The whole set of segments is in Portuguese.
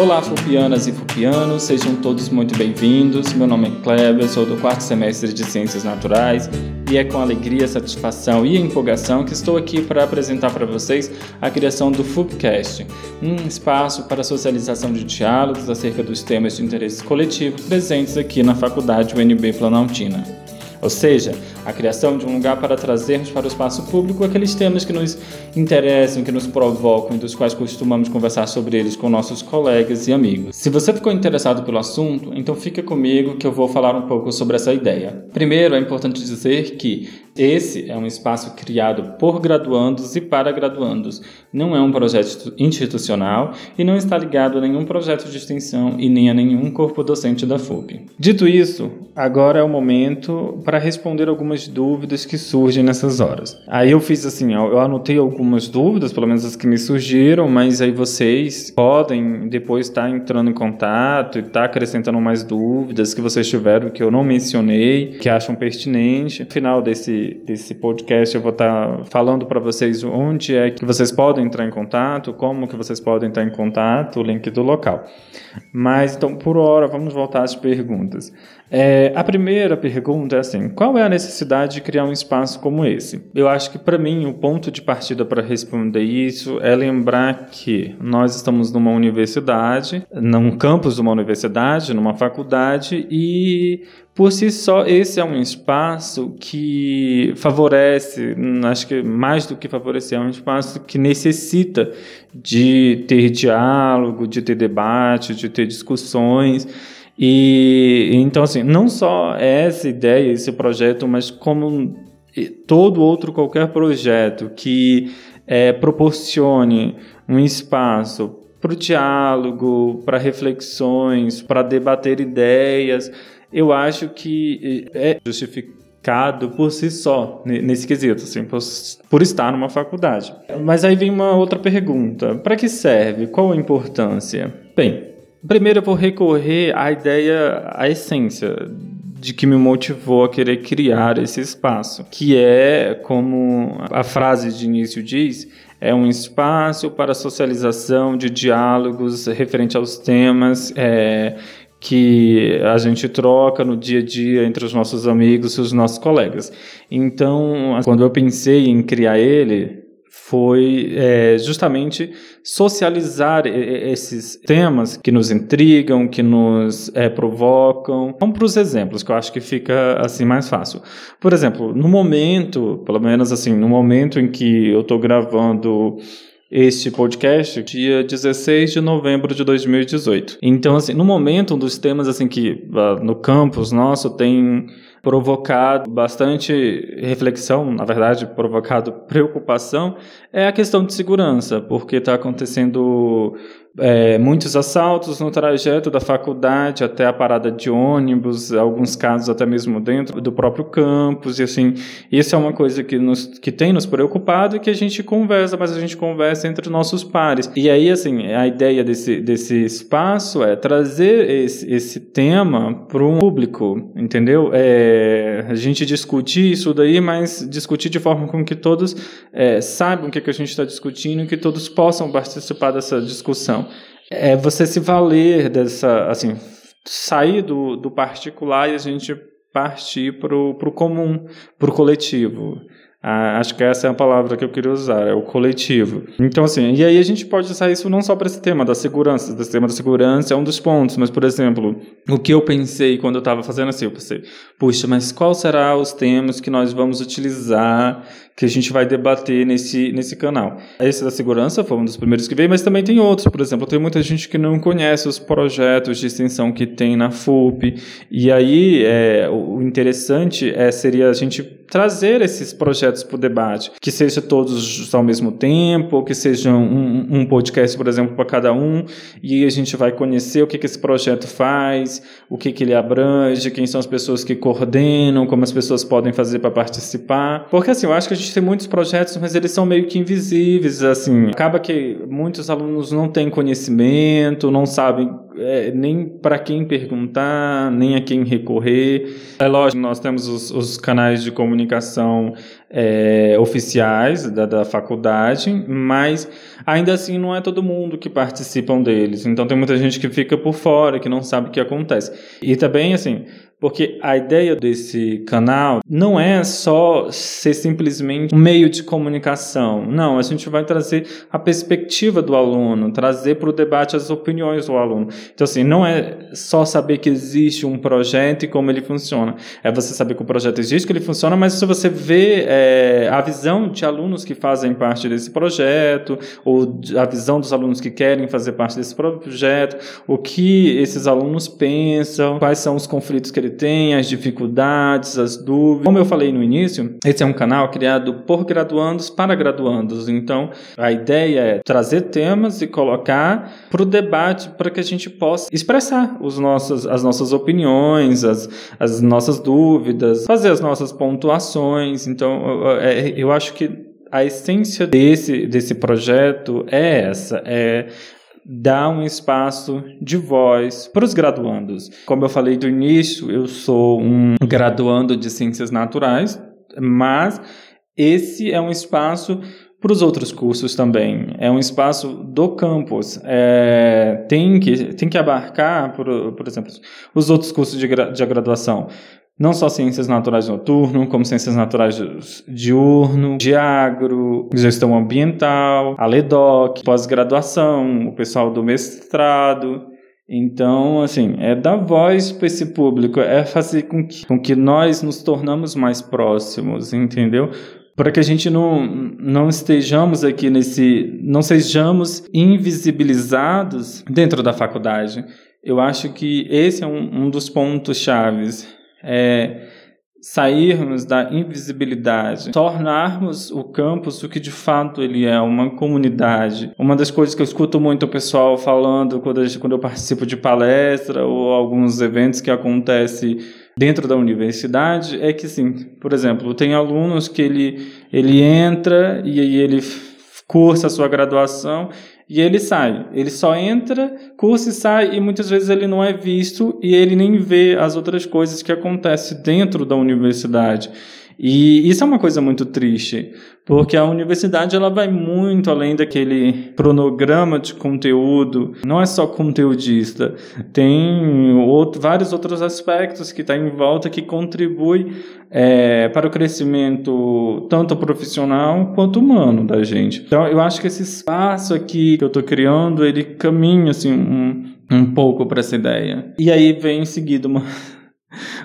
Olá, fupianas e fupianos, sejam todos muito bem-vindos. Meu nome é Kleber, sou do quarto semestre de Ciências Naturais e é com alegria, satisfação e empolgação que estou aqui para apresentar para vocês a criação do FUPcast, um espaço para socialização de diálogos acerca dos temas de interesse coletivo presentes aqui na Faculdade UNB Planaltina. Ou seja, a criação de um lugar para trazermos para o espaço público aqueles temas que nos interessam, que nos provocam e dos quais costumamos conversar sobre eles com nossos colegas e amigos. Se você ficou interessado pelo assunto, então fica comigo que eu vou falar um pouco sobre essa ideia. Primeiro, é importante dizer que esse é um espaço criado por graduandos e para graduandos. Não é um projeto institucional e não está ligado a nenhum projeto de extensão e nem a nenhum corpo docente da FUP. Dito isso, agora é o momento para responder algumas dúvidas que surgem nessas horas. Aí eu fiz assim, eu anotei algumas dúvidas, pelo menos as que me surgiram, mas aí vocês podem depois estar tá entrando em contato e estar tá acrescentando mais dúvidas que vocês tiveram que eu não mencionei, que acham pertinente. No final desse desse, podcast eu vou estar tá falando para vocês onde é que vocês podem entrar em contato, como que vocês podem entrar em contato, o link do local. Mas então, por hora, vamos voltar às perguntas. É, a primeira pergunta é assim: qual é a necessidade de criar um espaço como esse? Eu acho que para mim o ponto de partida para responder isso é lembrar que nós estamos numa universidade, num campus de uma universidade, numa faculdade e por si só, esse é um espaço que favorece, acho que mais do que favorecer, é um espaço que necessita de ter diálogo, de ter debate, de ter discussões. E então, assim, não só essa ideia, esse projeto, mas como todo outro qualquer projeto que é, proporcione um espaço para o diálogo, para reflexões, para debater ideias, eu acho que é justificado por si só nesse quesito, assim, por, por estar numa faculdade. Mas aí vem uma outra pergunta: para que serve? Qual a importância? Bem, Primeiro eu vou recorrer à ideia, à essência de que me motivou a querer criar esse espaço, que é, como a frase de início diz, é um espaço para socialização de diálogos referente aos temas é, que a gente troca no dia a dia entre os nossos amigos e os nossos colegas. Então, quando eu pensei em criar ele, foi é, justamente socializar esses temas que nos intrigam, que nos é, provocam. Vamos para os exemplos, que eu acho que fica assim mais fácil. Por exemplo, no momento, pelo menos assim, no momento em que eu estou gravando este podcast dia 16 de novembro de 2018. Então, assim, no momento, um dos temas assim que ah, no campus nosso tem provocado bastante reflexão, na verdade, provocado preocupação, é a questão de segurança, porque está acontecendo é, muitos assaltos no trajeto da faculdade até a parada de ônibus, alguns casos até mesmo dentro do próprio campus, e assim, isso é uma coisa que, nos, que tem nos preocupado e que a gente conversa, mas a gente conversa entre nossos pares. E aí, assim, a ideia desse, desse espaço é trazer esse, esse tema para um público, entendeu? É, a gente discutir isso daí, mas discutir de forma com que todos é, saibam o que, é que a gente está discutindo e que todos possam participar dessa discussão é você se valer dessa, assim, sair do, do particular e a gente partir para o comum, para o coletivo. Ah, acho que essa é a palavra que eu queria usar, é o coletivo. Então, assim, e aí a gente pode usar isso não só para esse tema da segurança, esse tema da segurança é um dos pontos, mas, por exemplo, o que eu pensei quando eu estava fazendo assim, eu pensei, puxa, mas qual será os temas que nós vamos utilizar, que a gente vai debater nesse, nesse canal? Esse da segurança foi um dos primeiros que veio, mas também tem outros, por exemplo, tem muita gente que não conhece os projetos de extensão que tem na FUP, e aí é, o interessante é, seria a gente trazer esses projetos para o debate, que seja todos ao mesmo tempo, que seja um, um podcast, por exemplo, para cada um, e a gente vai conhecer o que, que esse projeto faz, o que, que ele abrange, quem são as pessoas que coordenam, como as pessoas podem fazer para participar. Porque assim, eu acho que a gente tem muitos projetos, mas eles são meio que invisíveis, assim. Acaba que muitos alunos não têm conhecimento, não sabem é, nem para quem perguntar, nem a quem recorrer. É lógico, nós temos os, os canais de comunicação é, oficiais da, da faculdade, mas ainda assim não é todo mundo que participam deles. Então tem muita gente que fica por fora, que não sabe o que acontece. E também, assim, porque a ideia desse canal não é só ser simplesmente um meio de comunicação. Não, a gente vai trazer a perspectiva do aluno, trazer para o debate as opiniões do aluno. Então, assim, não é só saber que existe um projeto e como ele funciona. É você saber que o projeto existe, que ele funciona, mas se você vê é, a visão de alunos que fazem parte desse projeto, ou a visão dos alunos que querem fazer parte desse projeto, o que esses alunos pensam, quais são os conflitos que tem, as dificuldades, as dúvidas. Como eu falei no início, esse é um canal criado por graduandos para graduandos. Então, a ideia é trazer temas e colocar para o debate para que a gente possa expressar os nossos, as nossas opiniões, as, as nossas dúvidas, fazer as nossas pontuações. Então, eu, é, eu acho que a essência desse, desse projeto é essa, é dar um espaço de voz para os graduandos. Como eu falei do início, eu sou um graduando de ciências naturais, mas esse é um espaço para os outros cursos também. É um espaço do campus. É, tem, que, tem que abarcar, por, por exemplo, os outros cursos de, de graduação não só ciências naturais noturno, como ciências naturais diurno, de agro, gestão ambiental, a LEDOC, pós-graduação, o pessoal do mestrado. Então, assim, é dar voz para esse público, é fazer com que, com que nós nos tornamos mais próximos, entendeu? Para que a gente não, não estejamos aqui nesse. não sejamos invisibilizados dentro da faculdade. Eu acho que esse é um, um dos pontos chaves é, sairmos da invisibilidade, tornarmos o campus o que de fato ele é, uma comunidade. Uma das coisas que eu escuto muito o pessoal falando quando, eu, quando eu participo de palestra ou alguns eventos que acontecem dentro da universidade é que sim, por exemplo, tem alunos que ele, ele entra e aí ele cursa a sua graduação e ele sai. Ele só entra, cursa e sai, e muitas vezes ele não é visto e ele nem vê as outras coisas que acontecem dentro da universidade. E isso é uma coisa muito triste, porque a universidade ela vai muito além daquele cronograma de conteúdo, não é só conteudista, tem outro, vários outros aspectos que estão tá em volta que contribuem é, para o crescimento tanto profissional quanto humano da gente. Então eu acho que esse espaço aqui que eu estou criando, ele caminha assim um, um pouco para essa ideia. E aí vem em seguida uma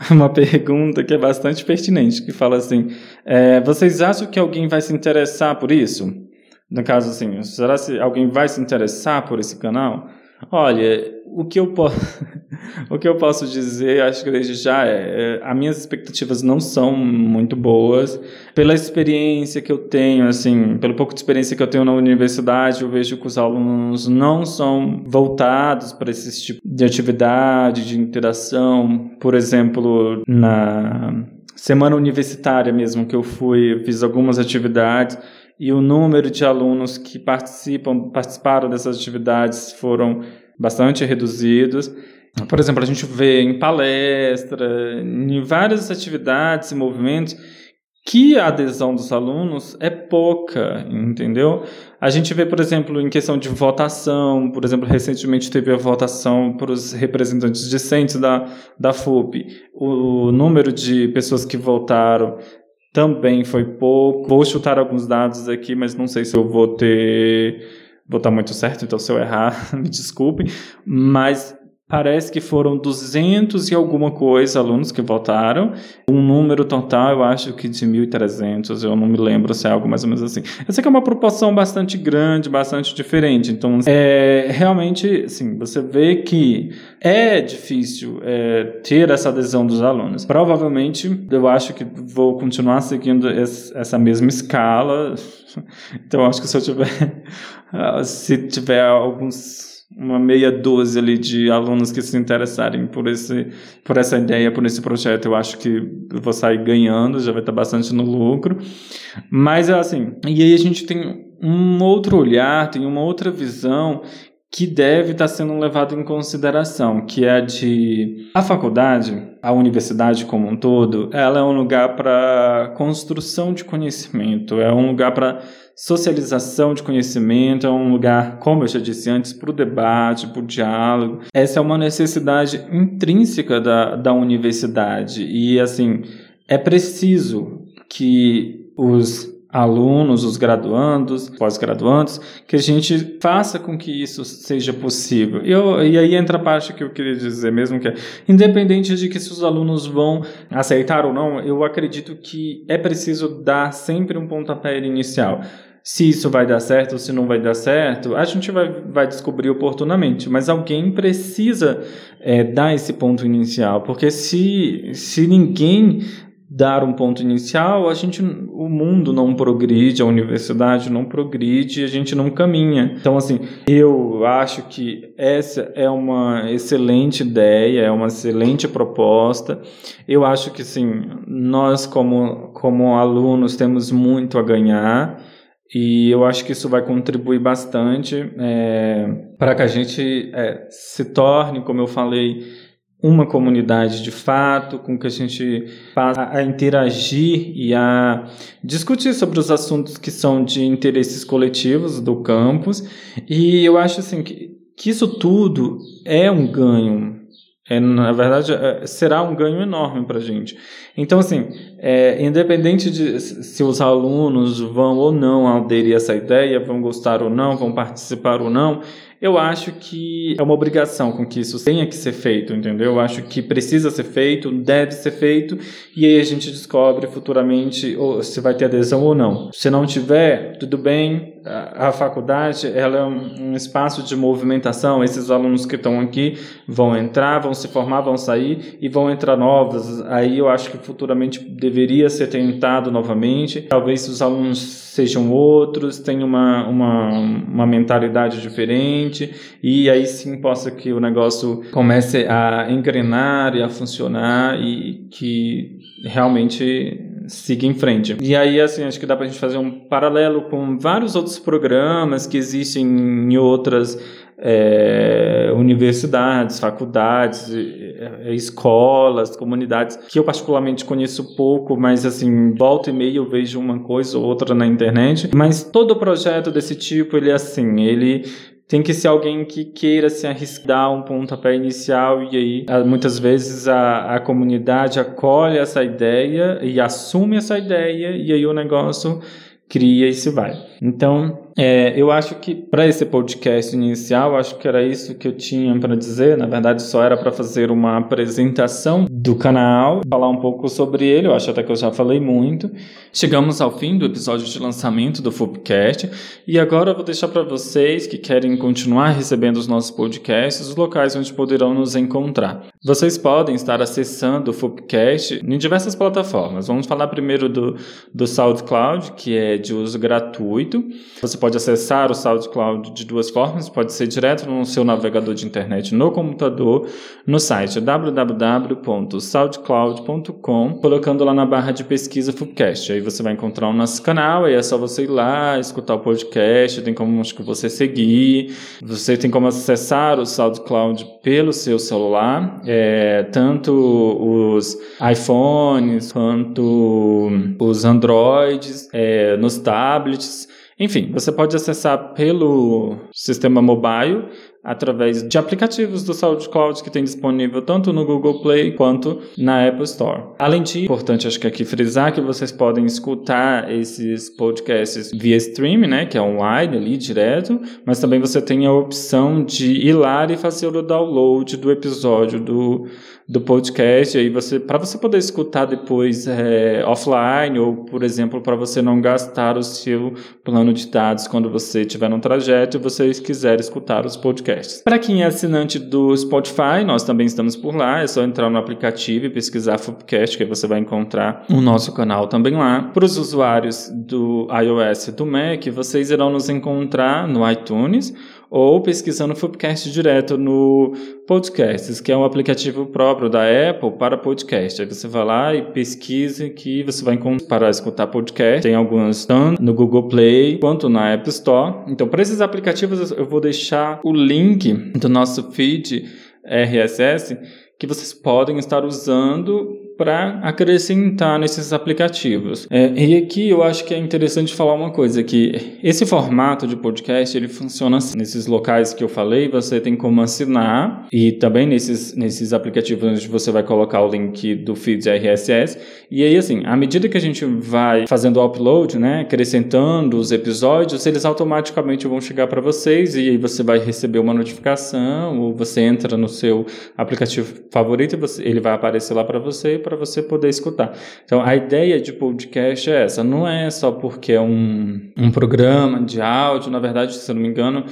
uma pergunta que é bastante pertinente, que fala assim: é, vocês acham que alguém vai se interessar por isso? No caso, assim, será que alguém vai se interessar por esse canal? Olha, o que eu posso, o que eu posso dizer, acho que desde já é, é, as minhas expectativas não são muito boas. Pela experiência que eu tenho, assim, pelo pouco de experiência que eu tenho na universidade, eu vejo que os alunos não são voltados para esse tipo de atividade, de interação. Por exemplo, na semana universitária mesmo que eu fui, eu fiz algumas atividades e o número de alunos que participam, participaram dessas atividades foram bastante reduzidos. Por exemplo, a gente vê em palestra, em várias atividades e movimentos, que a adesão dos alunos é pouca, entendeu? A gente vê, por exemplo, em questão de votação, por exemplo, recentemente teve a votação para os representantes discentes da, da FUP. O, o número de pessoas que votaram também foi pouco. Vou chutar alguns dados aqui, mas não sei se eu vou ter. Vou estar muito certo, então se eu errar, me desculpem. Mas Parece que foram 200 e alguma coisa alunos que votaram. Um número total, eu acho que de 1.300, eu não me lembro se é algo mais ou menos assim. Eu sei que é uma proporção bastante grande, bastante diferente. Então, é, realmente, assim, você vê que é difícil é, ter essa adesão dos alunos. Provavelmente, eu acho que vou continuar seguindo essa mesma escala. Então, acho que se eu tiver, se tiver alguns uma meia dúzia ali de alunos que se interessarem por, esse, por essa ideia, por esse projeto, eu acho que eu vou sair ganhando, já vai estar bastante no lucro. Mas, assim, e aí a gente tem um outro olhar, tem uma outra visão que deve estar sendo levado em consideração, que é de a faculdade, a universidade como um todo, ela é um lugar para construção de conhecimento, é um lugar para socialização de conhecimento, é um lugar, como eu já disse antes, para o debate, para o diálogo. Essa é uma necessidade intrínseca da, da universidade e assim é preciso que os alunos, os graduandos, pós-graduandos, que a gente faça com que isso seja possível. Eu, e aí entra a parte que eu queria dizer mesmo, que é, independente de que se os alunos vão aceitar ou não, eu acredito que é preciso dar sempre um pontapé inicial. Se isso vai dar certo ou se não vai dar certo, a gente vai, vai descobrir oportunamente. Mas alguém precisa é, dar esse ponto inicial, porque se, se ninguém dar um ponto inicial, a gente, o mundo não progride, a universidade não progride, a gente não caminha. Então, assim, eu acho que essa é uma excelente ideia, é uma excelente proposta. Eu acho que, sim, nós como, como alunos temos muito a ganhar. E eu acho que isso vai contribuir bastante é, para que a gente é, se torne, como eu falei, uma comunidade de fato, com que a gente passe a interagir e a discutir sobre os assuntos que são de interesses coletivos do campus. E eu acho assim que, que isso tudo é um ganho. É, na verdade, é, será um ganho enorme para a gente. Então, assim, é, independente de se os alunos vão ou não aderir a essa ideia, vão gostar ou não, vão participar ou não, eu acho que é uma obrigação com que isso tenha que ser feito, entendeu? Eu acho que precisa ser feito, deve ser feito, e aí a gente descobre futuramente se vai ter adesão ou não. Se não tiver, tudo bem, a, faculdade ela é um, espaço de movimentação. Esses alunos que estão aqui vão entrar, vão se formar, vão sair e vão entrar novos. Aí eu acho que futuramente deveria ser tentado novamente. Talvez os alunos sejam outros, tenham uma, uma, uma mentalidade diferente e aí sim possa que o negócio comece a engrenar e a funcionar e que realmente siga em frente. E aí, assim, acho que dá pra gente fazer um paralelo com vários outros programas que existem em outras é, universidades, faculdades, é, escolas, comunidades, que eu particularmente conheço pouco, mas assim, volta e meia eu vejo uma coisa ou outra na internet. Mas todo projeto desse tipo, ele é assim, ele tem que ser alguém que queira se arriscar um pontapé inicial e aí muitas vezes a, a comunidade acolhe essa ideia e assume essa ideia e aí o negócio cria e se vai. Então, é, eu acho que para esse podcast inicial, acho que era isso que eu tinha para dizer. Na verdade, só era para fazer uma apresentação do canal, falar um pouco sobre ele. Eu acho até que eu já falei muito. Chegamos ao fim do episódio de lançamento do Fupcast e agora eu vou deixar para vocês que querem continuar recebendo os nossos podcasts os locais onde poderão nos encontrar. Vocês podem estar acessando o Fupcast em diversas plataformas. Vamos falar primeiro do, do SoundCloud, que é de uso gratuito. Você pode acessar o SoundCloud de duas formas, pode ser direto no seu navegador de internet no computador, no site www.soundcloud.com, colocando lá na barra de pesquisa Fupcast. Aí você vai encontrar o nosso canal, aí é só você ir lá, escutar o podcast, tem como acho que você seguir, você tem como acessar o SoundCloud pelo seu celular, é, tanto os iPhones quanto os Androids, é, nos tablets, enfim, você pode acessar pelo sistema mobile através de aplicativos do SoundCloud que tem disponível tanto no Google Play quanto na Apple Store. Além disso, importante acho que aqui frisar que vocês podem escutar esses podcasts via stream, né, que é online ali direto, mas também você tem a opção de ir lá e fazer o download do episódio do, do podcast aí você para você poder escutar depois é, offline ou por exemplo para você não gastar o seu plano de dados quando você estiver no trajeto e vocês quiserem escutar os podcasts podcasts. Para quem é assinante do Spotify, nós também estamos por lá. É só entrar no aplicativo e pesquisar Fupcast, que você vai encontrar o nosso canal também lá. Para os usuários do iOS e do Mac, vocês irão nos encontrar no iTunes ou pesquisando Fupcast direto no Podcasts, que é um aplicativo próprio da Apple para podcast. Aí você vai lá e pesquisa que você vai encontrar para escutar podcast. Tem alguns tanto no Google Play quanto na App Store. Então, para esses aplicativos, eu vou deixar o link do nosso feed RSS que vocês podem estar usando para acrescentar nesses aplicativos. É, e aqui eu acho que é interessante falar uma coisa que esse formato de podcast ele funciona assim. nesses locais que eu falei você tem como assinar e também nesses nesses aplicativos onde você vai colocar o link do feed RSS e aí assim à medida que a gente vai fazendo o upload, né, acrescentando os episódios, eles automaticamente vão chegar para vocês e aí você vai receber uma notificação ou você entra no seu aplicativo favorito e você, ele vai aparecer lá para você para você poder escutar. Então, a ideia de podcast é essa, não é só porque é um, um programa de áudio, na verdade, se eu não me engano,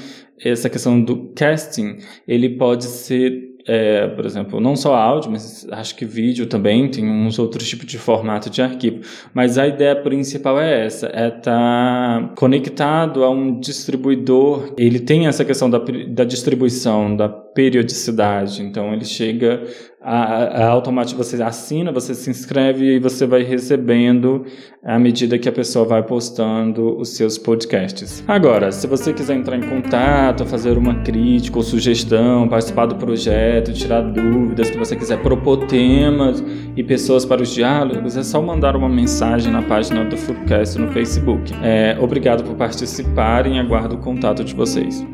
essa questão do casting, ele pode ser é, por exemplo, não só áudio, mas acho que vídeo também, tem uns outros tipos de formato de arquivo. Mas a ideia principal é essa, é estar tá conectado a um distribuidor. Ele tem essa questão da, da distribuição, da periodicidade. Então ele chega a, a automático, você assina, você se inscreve e você vai recebendo à medida que a pessoa vai postando os seus podcasts. Agora, se você quiser entrar em contato, fazer uma crítica ou sugestão, participar do projeto, tirar dúvidas, se você quiser propor temas e pessoas para os diálogos, é só mandar uma mensagem na página do Foodcast no Facebook. É, obrigado por participarem e aguardo o contato de vocês.